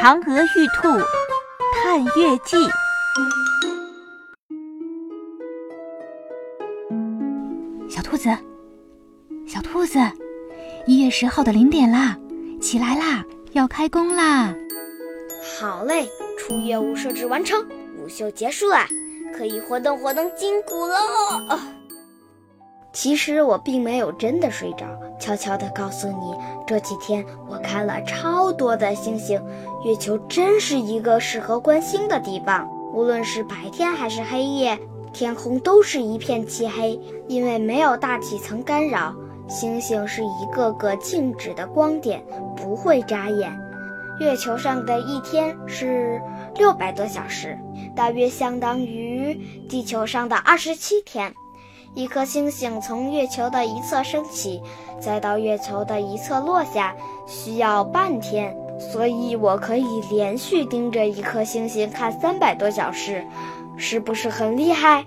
嫦娥玉兔探月记》。小兔子，小兔子，一月十号的零点啦，起来啦，要开工啦！好嘞，初月务设置完成，午休结束啦，可以活动活动筋骨喽。其实我并没有真的睡着，悄悄地告诉你，这几天我看了超多的星星，月球真是一个适合观星的地方。无论是白天还是黑夜，天空都是一片漆黑，因为没有大气层干扰，星星是一个个静止的光点，不会眨眼。月球上的一天是六百多小时，大约相当于地球上的二十七天。一颗星星从月球的一侧升起，再到月球的一侧落下，需要半天。所以我可以连续盯着一颗星星看三百多小时，是不是很厉害？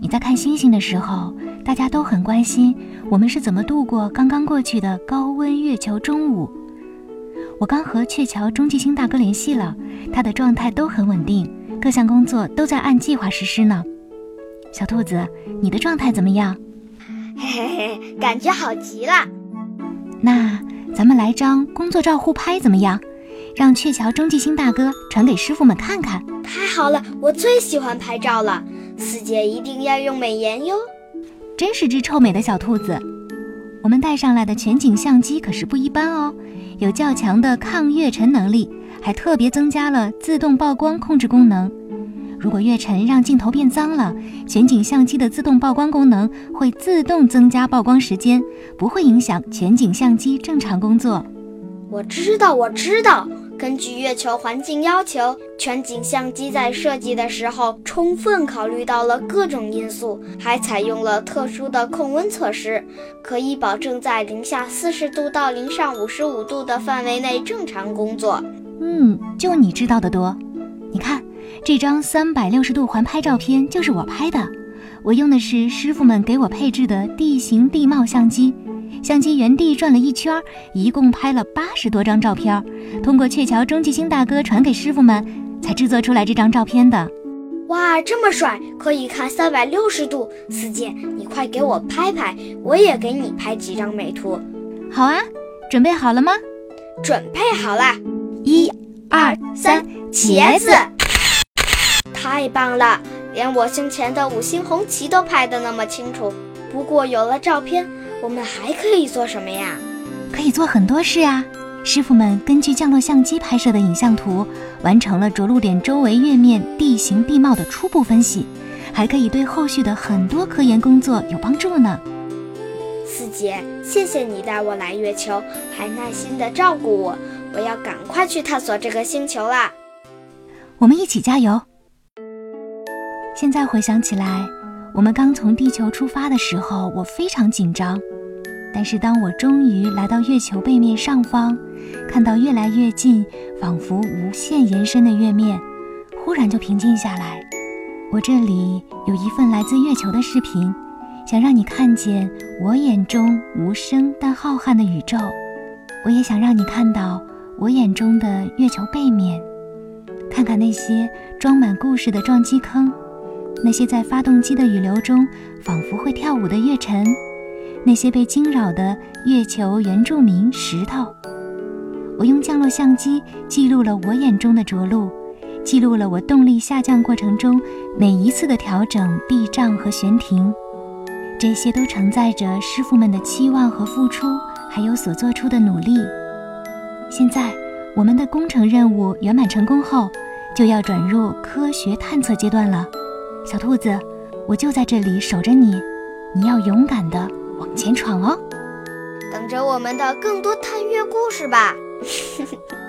你在看星星的时候，大家都很关心我们是怎么度过刚刚过去的高温月球中午。我刚和鹊桥中继星大哥联系了，他的状态都很稳定，各项工作都在按计划实施呢。小兔子，你的状态怎么样？嘿嘿嘿，感觉好极了。那咱们来张工作照互拍怎么样？让鹊桥中继星大哥传给师傅们看看。太好了，我最喜欢拍照了。四姐一定要用美颜哟。真是只臭美的小兔子。我们带上来的全景相机可是不一般哦。有较强的抗月尘能力，还特别增加了自动曝光控制功能。如果月尘让镜头变脏了，全景相机的自动曝光功能会自动增加曝光时间，不会影响全景相机正常工作。我知道，我知道。根据月球环境要求，全景相机在设计的时候充分考虑到了各种因素，还采用了特殊的控温措施，可以保证在零下四十度到零上五十五度的范围内正常工作。嗯，就你知道的多。你看这张三百六十度环拍照片就是我拍的，我用的是师傅们给我配置的地形地貌相机。相机原地转了一圈，一共拍了八十多张照片，通过鹊桥中继星大哥传给师傅们，才制作出来这张照片的。哇，这么帅，可以看三百六十度！四姐，你快给我拍拍，我也给你拍几张美图。好啊，准备好了吗？准备好了，一、二、三，茄子！太棒了，连我胸前的五星红旗都拍得那么清楚。不过有了照片。我们还可以做什么呀？可以做很多事啊！师傅们根据降落相机拍摄的影像图，完成了着陆点周围月面地形地貌的初步分析，还可以对后续的很多科研工作有帮助呢。四姐，谢谢你带我来月球，还耐心的照顾我。我要赶快去探索这个星球啦！我们一起加油！现在回想起来，我们刚从地球出发的时候，我非常紧张。但是当我终于来到月球背面上方，看到越来越近、仿佛无限延伸的月面，忽然就平静下来。我这里有一份来自月球的视频，想让你看见我眼中无声但浩瀚的宇宙。我也想让你看到我眼中的月球背面，看看那些装满故事的撞击坑，那些在发动机的雨流中仿佛会跳舞的月尘。那些被惊扰的月球原住民石头，我用降落相机记录了我眼中的着陆，记录了我动力下降过程中每一次的调整、避障和悬停，这些都承载着师傅们的期望和付出，还有所做出的努力。现在，我们的工程任务圆满成功后，就要转入科学探测阶段了。小兔子，我就在这里守着你，你要勇敢的。往前闯哦！等着我们的更多探月故事吧。